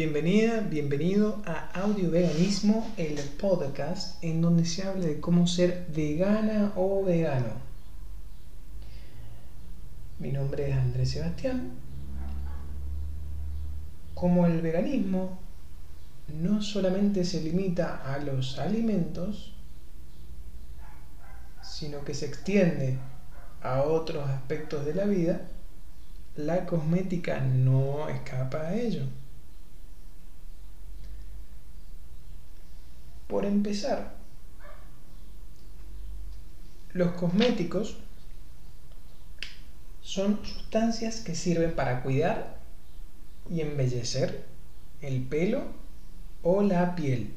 Bienvenida, bienvenido a Audio Veganismo, el podcast en donde se habla de cómo ser vegana o vegano. Mi nombre es Andrés Sebastián. Como el veganismo no solamente se limita a los alimentos, sino que se extiende a otros aspectos de la vida, la cosmética no escapa a ello. Por empezar, los cosméticos son sustancias que sirven para cuidar y embellecer el pelo o la piel.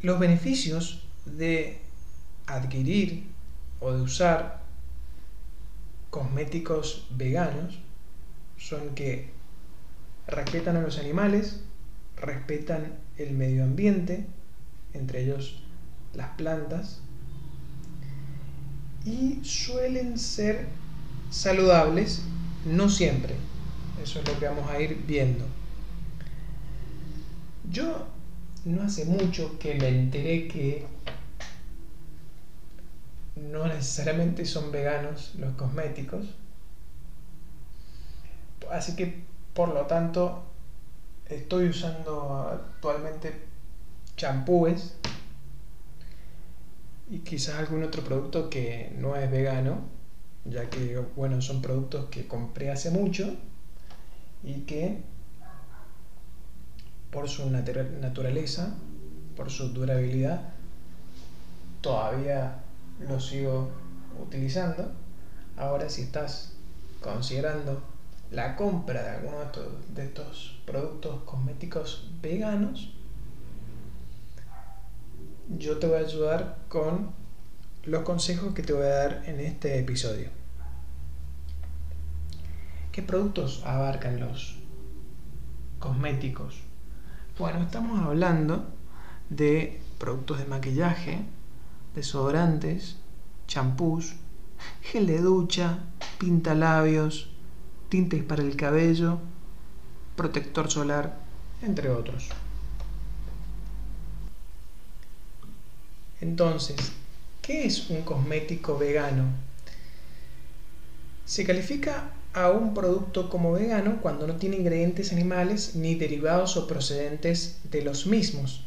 Los beneficios de adquirir o de usar cosméticos veganos son que respetan a los animales, respetan el medio ambiente, entre ellos las plantas, y suelen ser saludables, no siempre. Eso es lo que vamos a ir viendo. Yo no hace mucho que me enteré que no necesariamente son veganos los cosméticos. Así que, por lo tanto, estoy usando actualmente champúes y quizás algún otro producto que no es vegano, ya que, bueno, son productos que compré hace mucho y que por su naturaleza, por su durabilidad, todavía lo sigo utilizando. Ahora si estás considerando la compra de alguno de estos, productos cosméticos veganos, yo te voy a ayudar con los consejos que te voy a dar en este episodio. ¿Qué productos abarcan los cosméticos? Bueno, estamos hablando de productos de maquillaje, desodorantes, champús, gel de ducha, pintalabios, tintes para el cabello, protector solar, entre otros. Entonces, ¿qué es un cosmético vegano? Se califica a un producto como vegano cuando no tiene ingredientes animales ni derivados o procedentes de los mismos.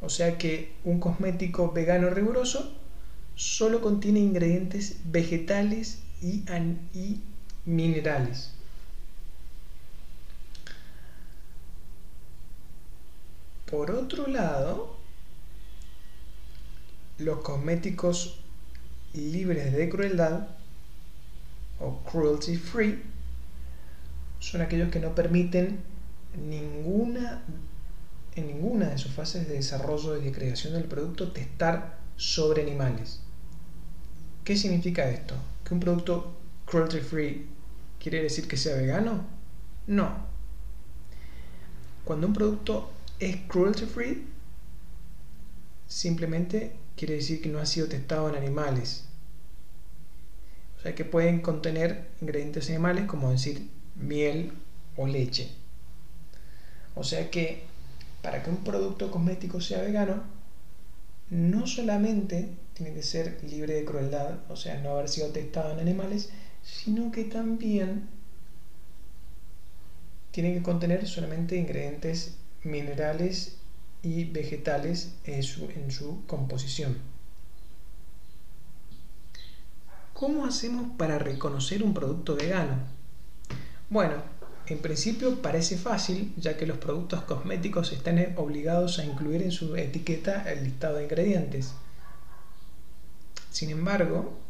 O sea que un cosmético vegano riguroso solo contiene ingredientes vegetales y, y minerales. Por otro lado, los cosméticos libres de crueldad o cruelty free son aquellos que no permiten ninguna en ninguna de sus fases de desarrollo y de creación del producto testar sobre animales. ¿Qué significa esto? Que un producto cruelty free quiere decir que sea vegano? No. Cuando un producto es cruelty free, simplemente quiere decir que no ha sido testado en animales. O sea que pueden contener ingredientes animales como decir miel o leche. O sea que para que un producto cosmético sea vegano, no solamente tiene que ser libre de crueldad, o sea, no haber sido testado en animales, sino que también tiene que contener solamente ingredientes minerales y vegetales en su, en su composición. ¿Cómo hacemos para reconocer un producto vegano? Bueno, en principio parece fácil, ya que los productos cosméticos están obligados a incluir en su etiqueta el listado de ingredientes. Sin embargo,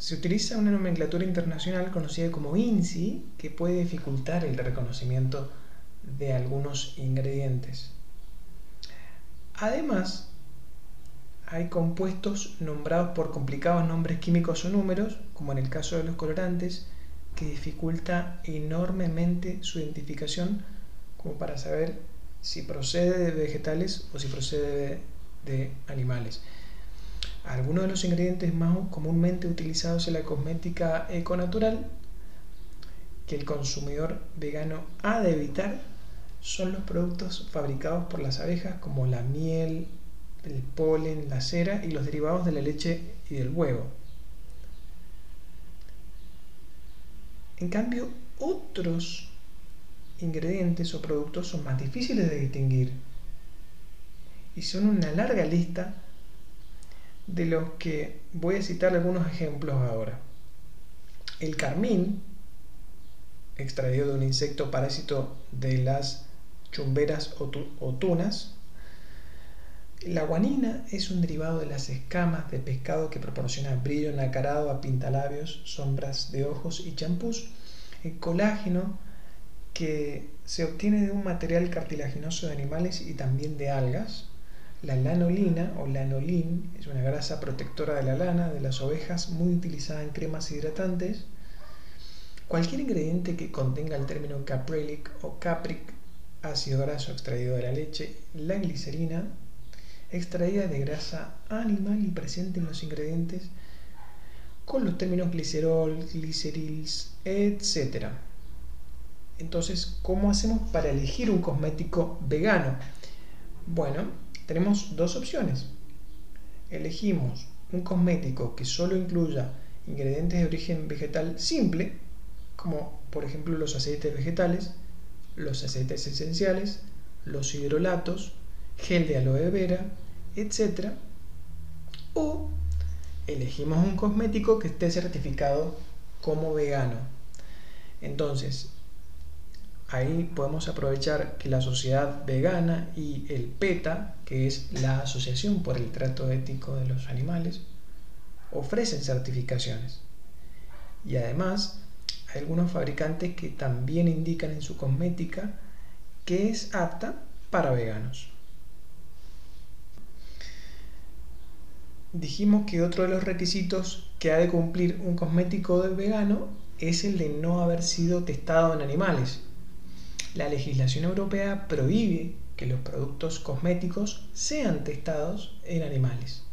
se utiliza una nomenclatura internacional conocida como INSI que puede dificultar el reconocimiento de algunos ingredientes. Además, hay compuestos nombrados por complicados nombres químicos o números, como en el caso de los colorantes, que dificulta enormemente su identificación como para saber si procede de vegetales o si procede de, de animales. Algunos de los ingredientes más comúnmente utilizados en la cosmética econatural que el consumidor vegano ha de evitar son los productos fabricados por las abejas como la miel, el polen, la cera y los derivados de la leche y del huevo. En cambio, otros ingredientes o productos son más difíciles de distinguir y son una larga lista de los que voy a citar algunos ejemplos ahora. El carmín, extraído de un insecto parásito de las chumberas o, tunas. La guanina es un derivado de las escamas de pescado que proporciona brillo nacarado a pintalabios, sombras de ojos y champús. El colágeno que se obtiene de un material cartilaginoso de animales y también de algas. La lanolina o lanolin es una grasa protectora de la lana de las ovejas muy utilizada en cremas hidratantes. Cualquier ingrediente que contenga el término caprylic o capric ácido graso extraído de la leche, la glicerina, extraída de grasa animal y presente en los ingredientes con los términos glicerol, glicerils, etc. Entonces, ¿cómo hacemos para elegir un cosmético vegano? Bueno, tenemos dos opciones. Elegimos un cosmético que solo incluya ingredientes de origen vegetal simple, como por ejemplo los aceites vegetales, los aceites esenciales, los hidrolatos, gel de aloe vera, etc. O elegimos un cosmético que esté certificado como vegano. Entonces, ahí podemos aprovechar que la sociedad vegana y el PETA, que es la Asociación por el Trato Ético de los Animales, ofrecen certificaciones. Y además, hay algunos fabricantes que también indican en su cosmética que es apta para veganos. Dijimos que otro de los requisitos que ha de cumplir un cosmético de vegano es el de no haber sido testado en animales. La legislación europea prohíbe que los productos cosméticos sean testados en animales.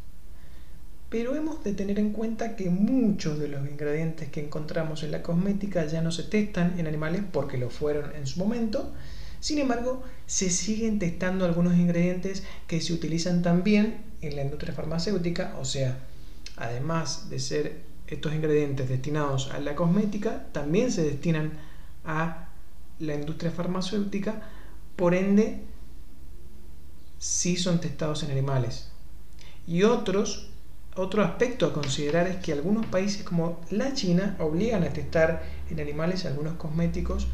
Pero hemos de tener en cuenta que muchos de los ingredientes que encontramos en la cosmética ya no se testan en animales porque lo fueron en su momento. Sin embargo, se siguen testando algunos ingredientes que se utilizan también en la industria farmacéutica, o sea, además de ser estos ingredientes destinados a la cosmética, también se destinan a la industria farmacéutica, por ende, sí son testados en animales. Y otros otro aspecto a considerar es que algunos países como la China obligan a testar en animales algunos cosméticos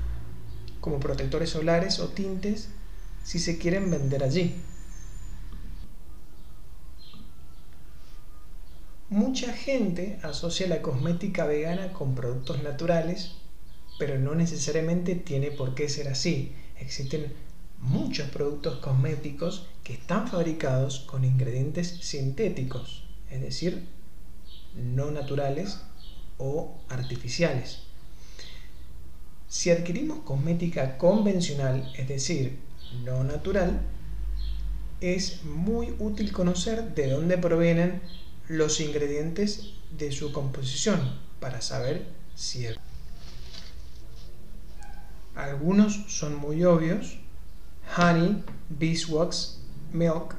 como protectores solares o tintes si se quieren vender allí. Mucha gente asocia la cosmética vegana con productos naturales, pero no necesariamente tiene por qué ser así. Existen muchos productos cosméticos que están fabricados con ingredientes sintéticos es decir, no naturales o artificiales. Si adquirimos cosmética convencional, es decir, no natural, es muy útil conocer de dónde provienen los ingredientes de su composición para saber si es. Algunos son muy obvios, honey, beeswax, milk,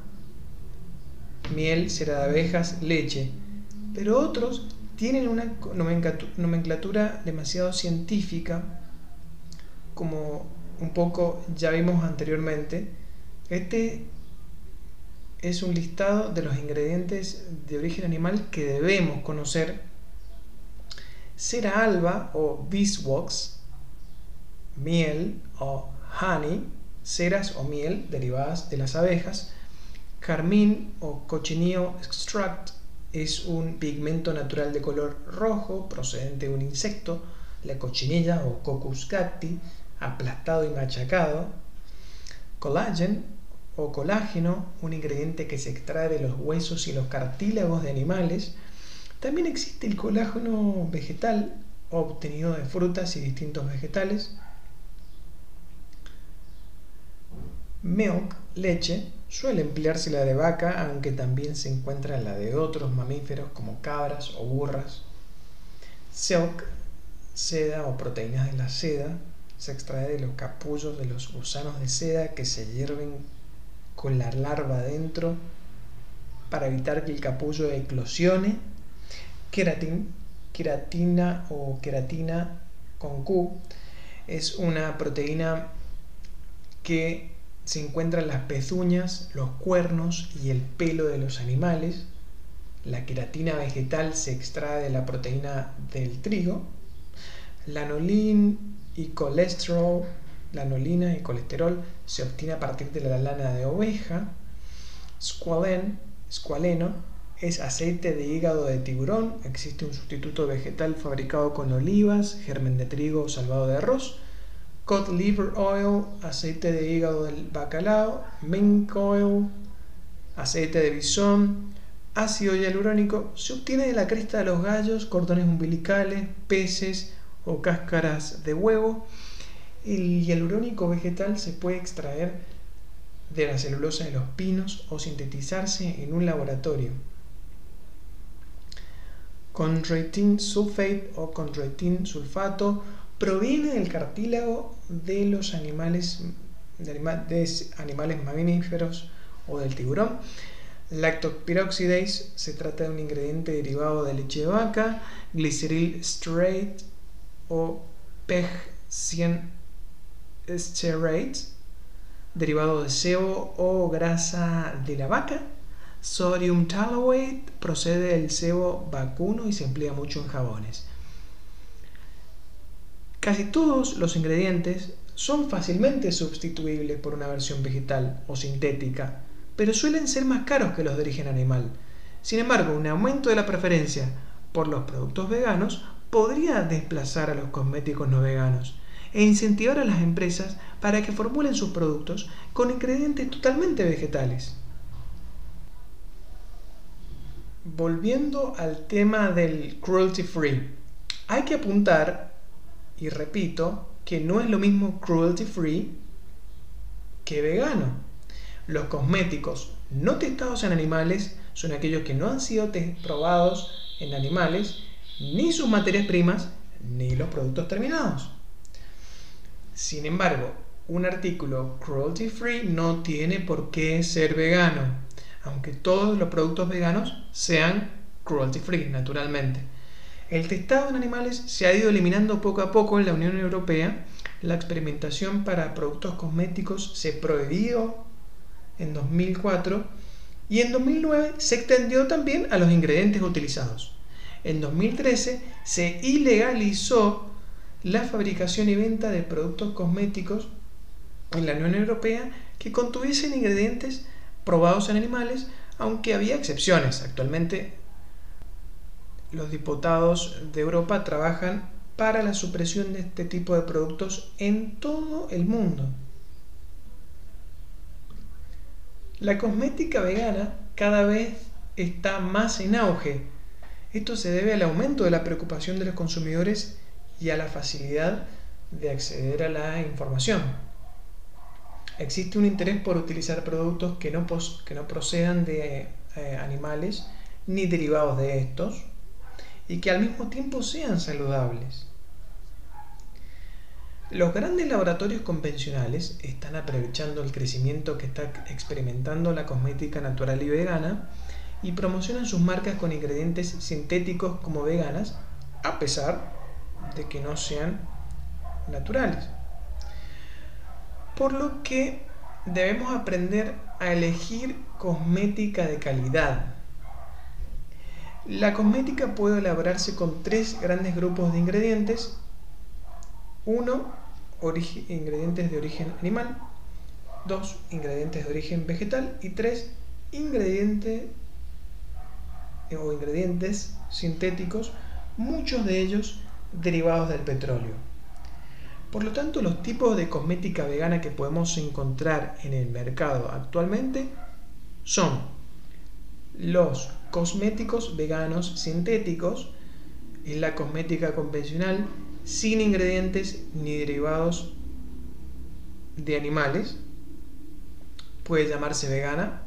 miel, cera de abejas, leche. Pero otros tienen una nomenclatura demasiado científica, como un poco ya vimos anteriormente. Este es un listado de los ingredientes de origen animal que debemos conocer. Cera alba o beeswax, miel o honey, ceras o miel derivadas de las abejas, Carmín o cochinillo extract es un pigmento natural de color rojo procedente de un insecto, la cochinilla o Coccus cacti, aplastado y machacado. Collagen o colágeno, un ingrediente que se extrae de los huesos y los cartílagos de animales. También existe el colágeno vegetal, obtenido de frutas y distintos vegetales. Milk, leche, Suele emplearse la de vaca, aunque también se encuentra la de otros mamíferos como cabras o burras. Silk seda o proteínas de la seda se extrae de los capullos de los gusanos de seda que se hierven con la larva adentro para evitar que el capullo eclosione. Queratin, queratina o queratina con Q es una proteína que se encuentra en las pezuñas, los cuernos y el pelo de los animales. La queratina vegetal se extrae de la proteína del trigo. Lanolin y colesterol, lanolina y colesterol se obtiene a partir de la lana de oveja. Squalen, squaleno es aceite de hígado de tiburón. Existe un sustituto vegetal fabricado con olivas, germen de trigo salvado de arroz. Cod liver oil, aceite de hígado del bacalao. Mink oil, aceite de bisón. Ácido hialurónico se obtiene de la cresta de los gallos, cordones umbilicales, peces o cáscaras de huevo. El hialurónico vegetal se puede extraer de la celulosa de los pinos o sintetizarse en un laboratorio. Chondroitin sulfate o chondroitin sulfato proviene del cartílago de los animales, de animales mamíferos o del tiburón. Lactopiroxidase se trata de un ingrediente derivado de leche de vaca, gliceril straight o PEG 100 stearate derivado de sebo o grasa de la vaca. Sodium tallowate procede del sebo vacuno y se emplea mucho en jabones. Casi todos los ingredientes son fácilmente sustituibles por una versión vegetal o sintética, pero suelen ser más caros que los de origen animal. Sin embargo, un aumento de la preferencia por los productos veganos podría desplazar a los cosméticos no veganos e incentivar a las empresas para que formulen sus productos con ingredientes totalmente vegetales. Volviendo al tema del cruelty free, hay que apuntar, y repito, que no es lo mismo cruelty free que vegano. Los cosméticos no testados en animales son aquellos que no han sido probados en animales, ni sus materias primas, ni los productos terminados. Sin embargo, un artículo cruelty free no tiene por qué ser vegano, aunque todos los productos veganos sean cruelty free, naturalmente. El testado en animales se ha ido eliminando poco a poco en la Unión Europea. La experimentación para productos cosméticos se prohibió en 2004 y en 2009 se extendió también a los ingredientes utilizados. En 2013 se ilegalizó la fabricación y venta de productos cosméticos en la Unión Europea que contuviesen ingredientes probados en animales, aunque había excepciones. Actualmente los diputados de Europa trabajan para la supresión de este tipo de productos en todo el mundo. La cosmética vegana cada vez está más en auge. Esto se debe al aumento de la preocupación de los consumidores y a la facilidad de acceder a la información. Existe un interés por utilizar productos que no, que no procedan de eh, animales ni derivados de estos y que al mismo tiempo sean saludables. Los grandes laboratorios convencionales están aprovechando el crecimiento que está experimentando la cosmética natural y vegana y promocionan sus marcas con ingredientes sintéticos como veganas, a pesar de que no sean naturales. Por lo que debemos aprender a elegir cosmética de calidad. La cosmética puede elaborarse con tres grandes grupos de ingredientes. Uno, ingredientes de origen animal. Dos, ingredientes de origen vegetal. Y tres, ingredientes o ingredientes sintéticos, muchos de ellos derivados del petróleo. Por lo tanto, los tipos de cosmética vegana que podemos encontrar en el mercado actualmente son los cosméticos veganos sintéticos, es la cosmética convencional sin ingredientes ni derivados de animales. Puede llamarse vegana,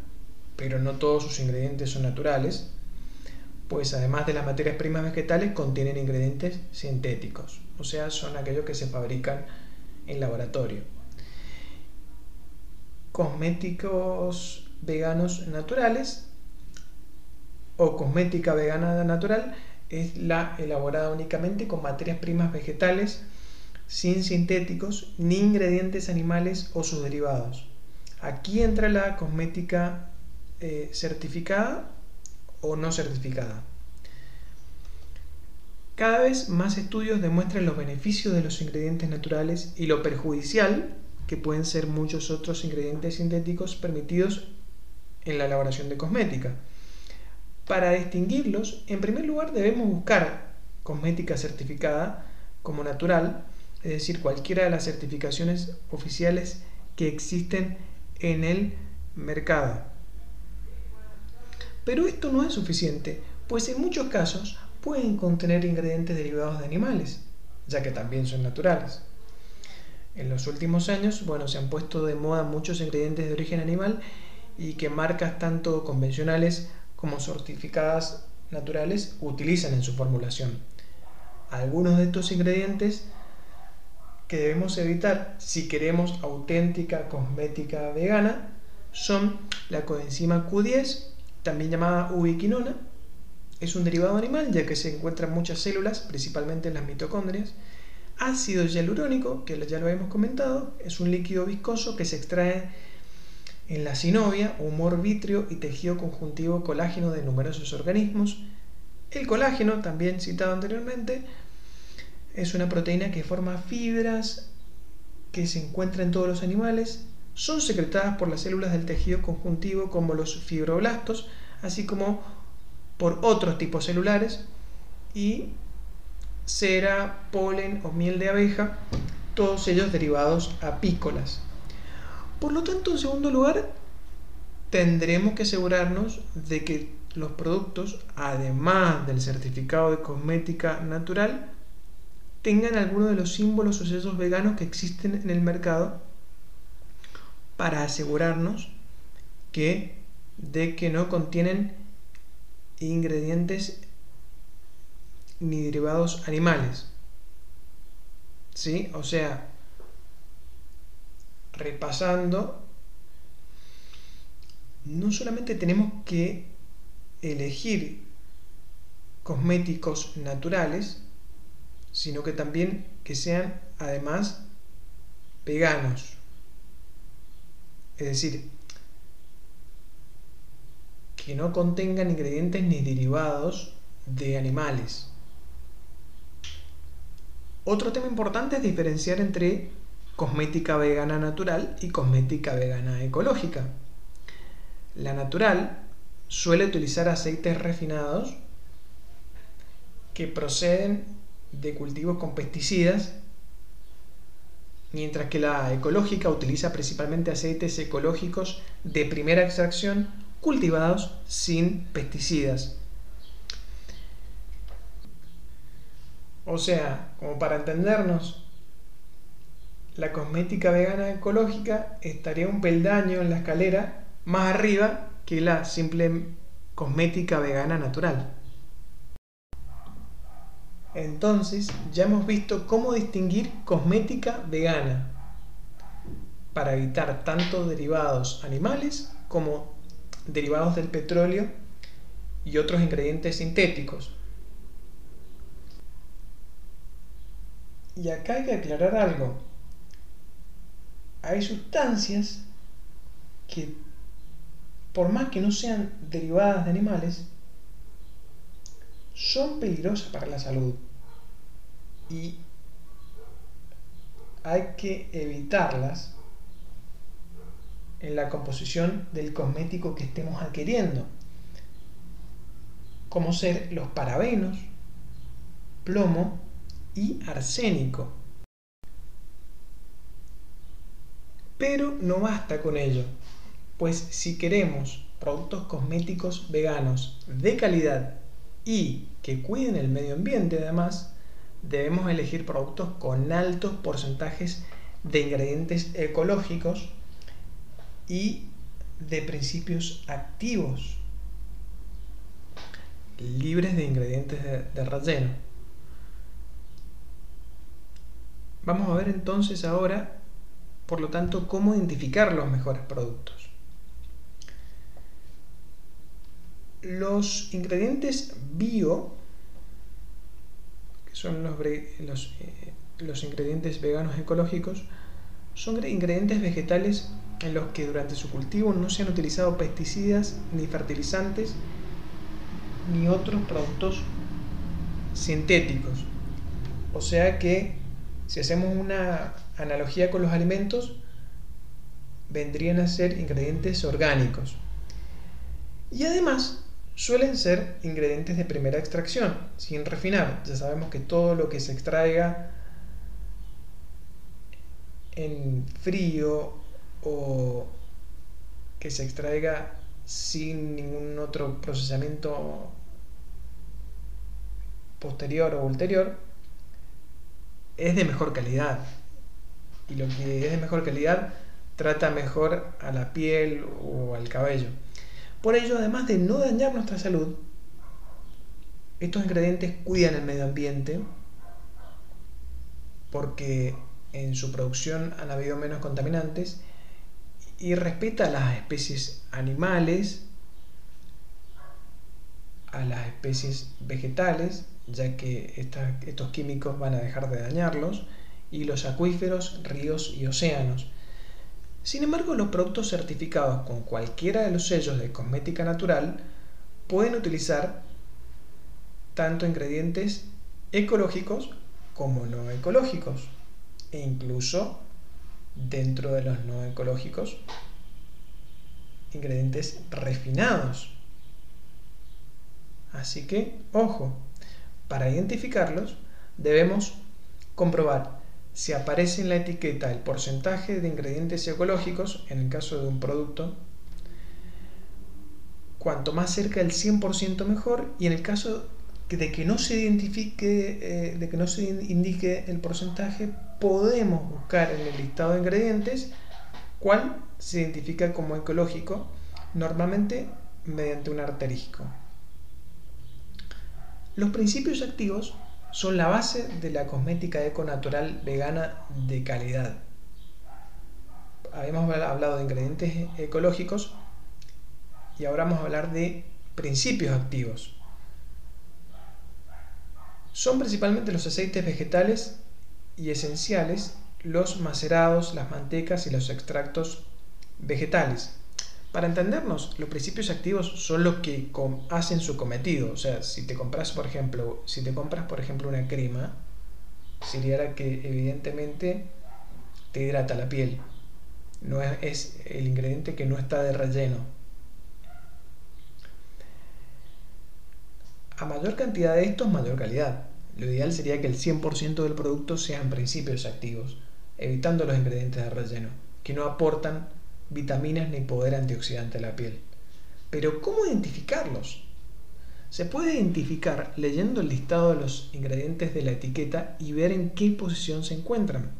pero no todos sus ingredientes son naturales. pues además de las materias primas vegetales contienen ingredientes sintéticos, o sea, son aquellos que se fabrican en laboratorio. Cosméticos veganos naturales o cosmética vegana natural es la elaborada únicamente con materias primas vegetales sin sintéticos ni ingredientes animales o sus derivados. Aquí entra la cosmética eh, certificada o no certificada. Cada vez más estudios demuestran los beneficios de los ingredientes naturales y lo perjudicial que pueden ser muchos otros ingredientes sintéticos permitidos en la elaboración de cosmética. Para distinguirlos, en primer lugar debemos buscar cosmética certificada como natural, es decir, cualquiera de las certificaciones oficiales que existen en el mercado. Pero esto no es suficiente, pues en muchos casos pueden contener ingredientes derivados de animales, ya que también son naturales. En los últimos años, bueno, se han puesto de moda muchos ingredientes de origen animal y que marcas tanto convencionales como certificadas naturales utilizan en su formulación. Algunos de estos ingredientes que debemos evitar si queremos auténtica cosmética vegana son la coenzima Q10, también llamada ubiquinona, es un derivado animal ya que se encuentran muchas células, principalmente en las mitocondrias. Ácido hialurónico, que ya lo hemos comentado, es un líquido viscoso que se extrae en la sinovia, humor vítreo y tejido conjuntivo colágeno de numerosos organismos. El colágeno, también citado anteriormente, es una proteína que forma fibras que se encuentran en todos los animales. Son secretadas por las células del tejido conjuntivo como los fibroblastos, así como por otros tipos celulares y cera, polen o miel de abeja, todos ellos derivados apícolas. Por lo tanto, en segundo lugar, tendremos que asegurarnos de que los productos, además del certificado de cosmética natural, tengan alguno de los símbolos o sellos veganos que existen en el mercado para asegurarnos de que no contienen ingredientes ni derivados animales. ¿Sí? O sea, repasando, no solamente tenemos que elegir cosméticos naturales, sino que también que sean además veganos. Es decir, que no contengan ingredientes ni derivados de animales. Otro tema importante es diferenciar entre cosmética vegana natural y cosmética vegana ecológica. La natural suele utilizar aceites refinados que proceden de cultivos con pesticidas, mientras que la ecológica utiliza principalmente aceites ecológicos de primera extracción cultivados sin pesticidas. O sea, como para entendernos, la cosmética vegana ecológica estaría un peldaño en la escalera más arriba que la simple cosmética vegana natural. Entonces, ya hemos visto cómo distinguir cosmética vegana para evitar tanto derivados animales como derivados del petróleo y otros ingredientes sintéticos. Y acá hay que aclarar algo. Hay sustancias que, por más que no sean derivadas de animales, son peligrosas para la salud. Y hay que evitarlas en la composición del cosmético que estemos adquiriendo, como ser los parabenos, plomo y arsénico. Pero no basta con ello, pues si queremos productos cosméticos veganos de calidad y que cuiden el medio ambiente además, debemos elegir productos con altos porcentajes de ingredientes ecológicos y de principios activos. libres de ingredientes de, relleno. Vamos a ver entonces ahora, por lo tanto, cómo identificar los mejores productos. Los ingredientes bio, que son los, eh, los ingredientes veganos ecológicos, son ingredientes vegetales en los que durante su cultivo no se han utilizado pesticidas ni fertilizantes ni otros productos sintéticos. O sea que si hacemos una analogía con los alimentos, vendrían a ser ingredientes orgánicos. Y además suelen ser ingredientes de primera extracción, sin refinar. Ya sabemos que todo lo que se extraiga en frío o que se extraiga sin ningún otro procesamiento posterior o ulterior es de mejor calidad. Y lo que es de mejor calidad trata mejor a la piel o al cabello. Por ello, además de no dañar nuestra salud, estos ingredientes cuidan el medio ambiente porque en su producción han habido menos contaminantes y respeta a las especies animales, a las especies vegetales, ya que estos químicos van a dejar de dañarlos, y los acuíferos, ríos y océanos. Sin embargo, los productos certificados con cualquiera de los sellos de cosmética natural pueden utilizar tanto ingredientes ecológicos como no ecológicos e incluso dentro de los no ecológicos ingredientes refinados. Así que, ojo, para identificarlos debemos comprobar si aparece en la etiqueta el porcentaje de ingredientes ecológicos, en el caso de un producto, cuanto más cerca del 100% mejor, y en el caso de que no se identifique, eh, de que no se indique el porcentaje, podemos buscar en el listado de ingredientes cuál se identifica como ecológico, normalmente mediante un arterístico. Los principios activos son la base de la cosmética eco-natural vegana de calidad. Habíamos hablado de ingredientes ecológicos y ahora vamos a hablar de principios activos. Son principalmente los aceites vegetales y esenciales, los macerados, las mantecas y los extractos vegetales. Para entendernos, los principios activos son los que hacen su cometido. O sea, si te compras, por ejemplo, si te compras, por ejemplo, una crema, sería que evidentemente te hidrata la piel. No es, es el ingrediente que no está de relleno. A mayor cantidad de estos, mayor calidad. Lo ideal sería que el 100% del producto sean principios activos, evitando los ingredientes de relleno, que no aportan vitaminas ni poder antioxidante a la piel. Pero ¿cómo identificarlos? Se puede identificar leyendo el listado de los ingredientes de la etiqueta y ver en qué posición se encuentran.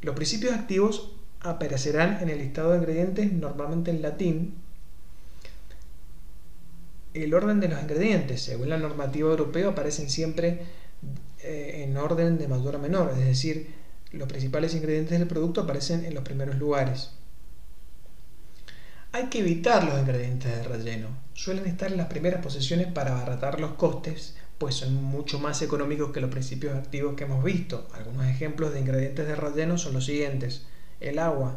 Los principios activos aparecerán en el listado de ingredientes normalmente en latín el orden de los ingredientes, según la normativa europea, aparecen siempre eh, en orden de mayor a menor, es decir, los principales ingredientes del producto aparecen en los primeros lugares. Hay que evitar los ingredientes de relleno. Suelen estar en las primeras posiciones para abaratar los costes, pues son mucho más económicos que los principios activos que hemos visto. Algunos ejemplos de ingredientes de relleno son los siguientes. El agua.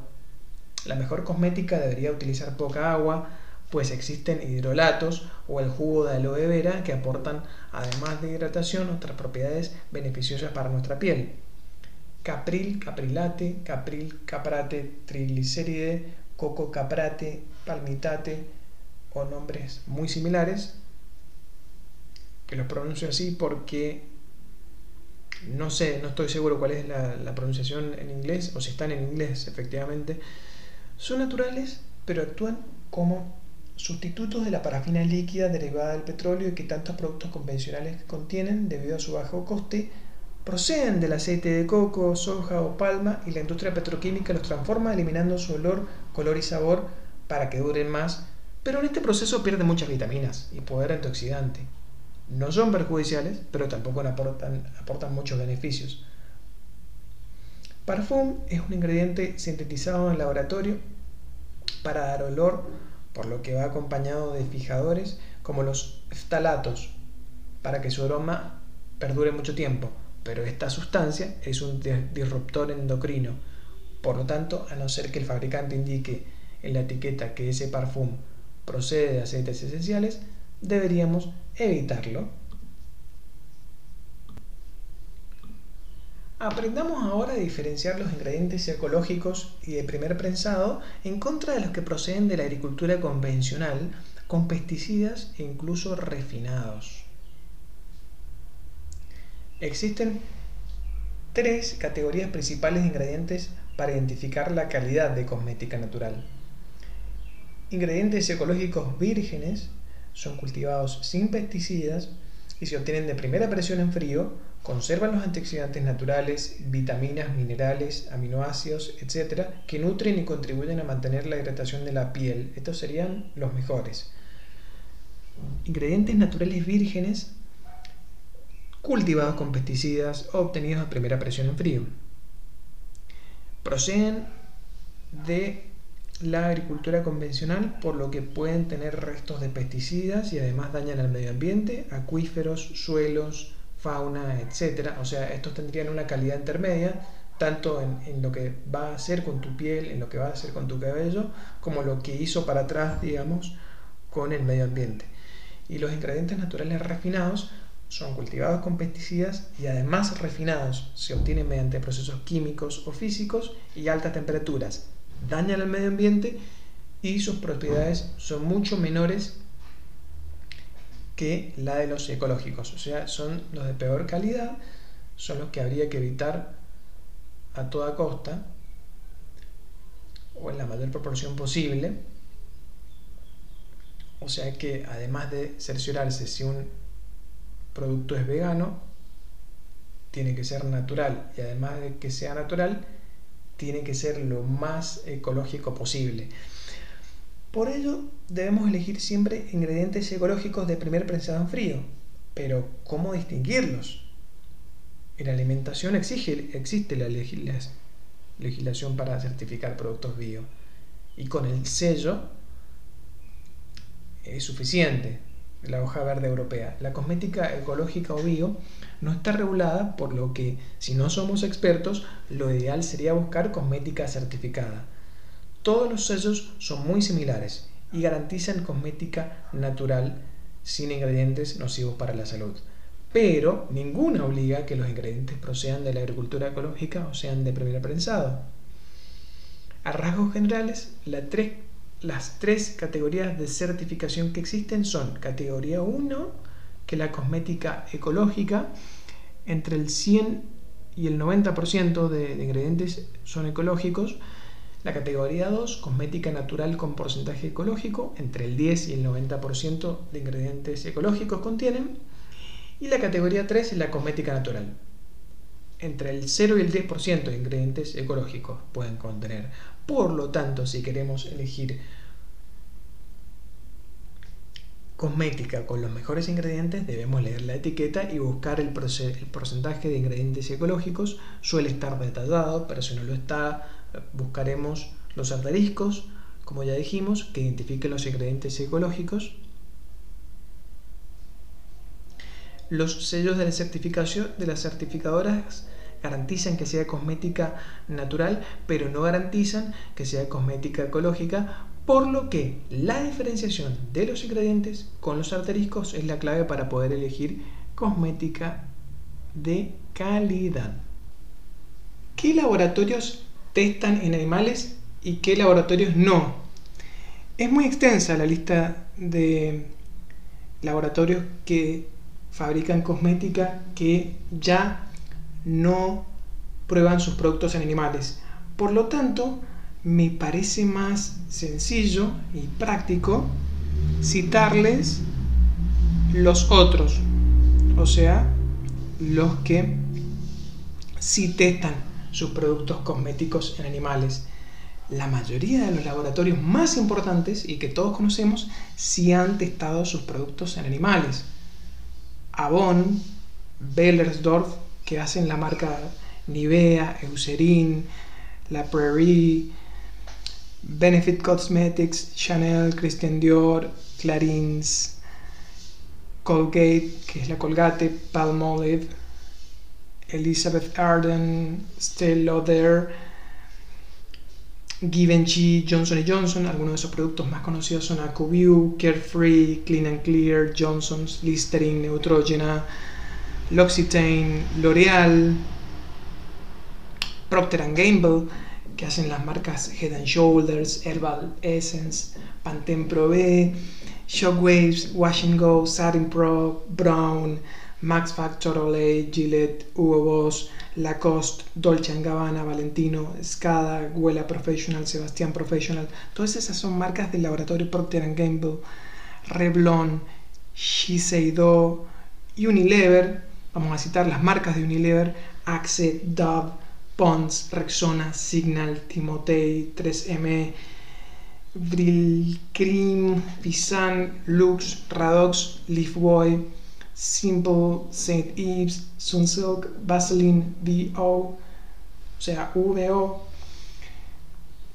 La mejor cosmética debería utilizar poca agua, pues existen hidrolatos o el jugo de aloe vera que aportan, además de hidratación, otras propiedades beneficiosas para nuestra piel. Capril, caprilate, capril, caprate, triglicéride, coco caprate, palmitate o nombres muy similares, que los pronuncio así porque no sé, no estoy seguro cuál es la, la pronunciación en inglés o si están en inglés efectivamente, son naturales pero actúan como sustitutos de la parafina líquida derivada del petróleo y que tantos productos convencionales contienen debido a su bajo coste proceden del aceite de coco, soja o palma y la industria petroquímica los transforma eliminando su olor, color y sabor para que duren más pero en este proceso pierden muchas vitaminas y poder antioxidante. No son perjudiciales, pero tampoco aportan, muchos beneficios. Parfum es un ingrediente sintetizado en el laboratorio para dar olor, por lo que va acompañado de fijadores como los ftalatos, para que su aroma perdure mucho tiempo, pero esta sustancia es un disruptor endocrino. Por lo tanto, a no ser que el fabricante indique en la etiqueta que ese parfum procede de aceites esenciales, deberíamos evitarlo. Aprendamos ahora a diferenciar los ingredientes ecológicos y de primer prensado en contra de los que proceden de la agricultura convencional con pesticidas e incluso refinados. Existen tres categorías principales de ingredientes para identificar la calidad de cosmética natural. Ingredientes ecológicos vírgenes son cultivados sin pesticidas y se obtienen de primera presión en frío, conservan los antioxidantes naturales, vitaminas, minerales, aminoácidos, etc., que nutren y contribuyen a mantener la hidratación de la piel. Estos serían los mejores. Ingredientes naturales vírgenes cultivados con pesticidas obtenidos a primera presión en frío. Proceden de la agricultura convencional, por lo que pueden tener restos de pesticidas y además dañan al medio ambiente, acuíferos, suelos, fauna, etc. O sea, estos tendrían una calidad intermedia, tanto en, en, lo que va a hacer con tu piel, en lo que va a hacer con tu cabello, como lo que hizo para atrás, digamos, con el medio ambiente. Y los ingredientes naturales refinados son cultivados con pesticidas y además refinados. Se obtienen mediante procesos químicos o físicos y altas temperaturas dañan al medio ambiente y sus propiedades son mucho menores que la de los ecológicos. O sea, son los de peor calidad, son los que habría que evitar a toda costa o en la mayor proporción posible. O sea que además de cerciorarse si un producto es vegano, tiene que ser natural y además de que sea natural, tiene que ser lo más ecológico posible. Por ello, debemos elegir siempre ingredientes ecológicos de primer prensado en frío. Pero, ¿cómo distinguirlos? En alimentación existe la legislación para certificar productos bio. Y con el sello es suficiente la hoja verde europea. La cosmética ecológica o bio no está regulada, por lo que si no somos expertos, lo ideal sería buscar cosmética certificada. Todos los sellos son muy similares y garantizan cosmética natural sin ingredientes nocivos para la salud. Pero ninguna obliga a que los ingredientes procedan de la agricultura ecológica o sean de primer prensado. A rasgos generales, la tres las tres categorías de certificación que existen son categoría 1, que es la cosmética ecológica, entre el 100 y el 90% de, de ingredientes son ecológicos. La categoría 2, cosmética natural con porcentaje ecológico, entre el 10 y el 90% de ingredientes ecológicos contienen. Y la categoría 3 es la cosmética natural. Entre el 0 y el 10% de ingredientes ecológicos pueden contener. Por lo tanto, si queremos elegir cosmética con los mejores ingredientes, debemos leer la etiqueta y buscar el, porcentaje de ingredientes ecológicos. Suele estar detallado, pero si no lo está, buscaremos los asteriscos, como ya dijimos, que identifiquen los ingredientes ecológicos. Los sellos de la certificación de las certificadoras garantizan que sea cosmética natural, pero no garantizan que sea cosmética ecológica, por lo que la diferenciación de los ingredientes con los arteriscos es la clave para poder elegir cosmética de calidad. ¿Qué laboratorios testan en animales y qué laboratorios no? Es muy extensa la lista de laboratorios que fabrican cosmética que ya no prueban sus productos en animales. Por lo tanto, me parece más sencillo y práctico citarles los otros, o sea, los que sí testan sus productos cosméticos en animales. la mayoría de los laboratorios más importantes y que todos conocemos sí han testado sus productos en animales. Avon, Bellersdorf, que hacen la marca Nivea, Eucerin, La Prairie, Benefit Cosmetics, Chanel, Christian Dior, Clarins, Colgate, que es la Colgate, Palmolive, Elizabeth Arden, Stella Lauder, Givenchy, Johnson Johnson, algunos de esos productos más conocidos son Acuvue, Carefree, Clean and Clear, Johnson's, Listerine, Neutrogena, L'Occitane, L'Oreal, Procter Gamble, que hacen las marcas Head and Shoulders, Herbal Essence, Pantene Pro B, Shockwaves, Wash Go, Satin Pro, Brown, Max Factor Olay, Gillette, Hugo Boss, Lacoste, Dolce Gabbana, Valentino, Scada, Huela Professional, Sebastián Professional. Todas esas son marcas del laboratorio Procter Gamble, Revlon, Shiseido, Unilever. Vamos a citar las marcas de Unilever, Axe, Dove, Pons, Rexona, Signal, Timotei, 3M, Vril Cream, Pisan, Lux, Radox, Leafboy, Simple, St. Ives, Sunsilk, Vaseline, VO, o sea, VO.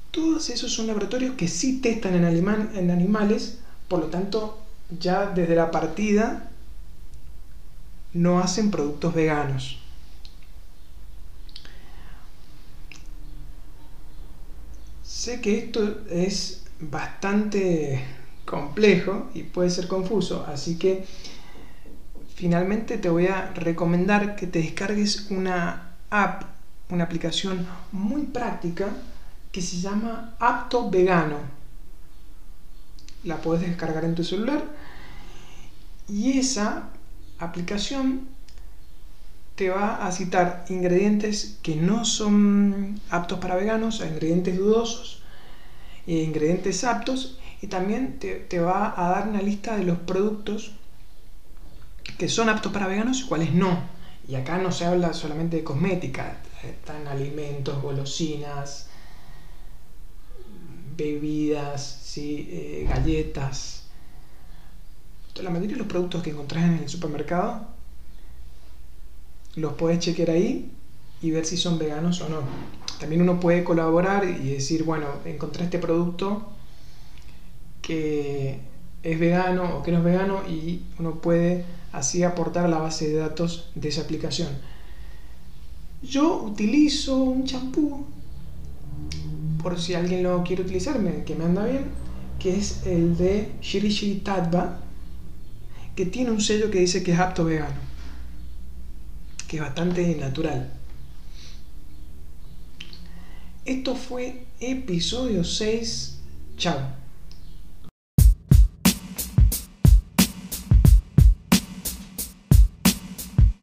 Todos esos son laboratorios que sí testan en, en animales, por lo tanto, ya desde la partida no hacen productos veganos. Sé que esto es bastante complejo y puede ser confuso, así que finalmente te voy a recomendar que te descargues una app, una aplicación muy práctica que se llama Apto Vegano. La puedes descargar en tu celular y esa aplicación te va a citar ingredientes que no son aptos para veganos, ingredientes dudosos, e ingredientes aptos y también te, te va a dar una lista de los productos que son aptos para veganos y cuáles no. Y acá no se habla solamente de cosmética, están alimentos, golosinas, bebidas, ¿sí? Eh, galletas. La mayoría de los productos que encontrás en el supermercado los puedes chequear ahí y ver si son veganos o no. También uno puede colaborar y decir, bueno, encontré este producto que es vegano o que no es vegano y uno puede así aportar a la base de datos de esa aplicación. Yo utilizo un champú, por si alguien lo quiere utilizar, que me anda bien, que es el de Shiri Shiri Tatba, que tiene un sello que dice que es apto vegano, que es bastante natural. Esto fue episodio 6. Chao.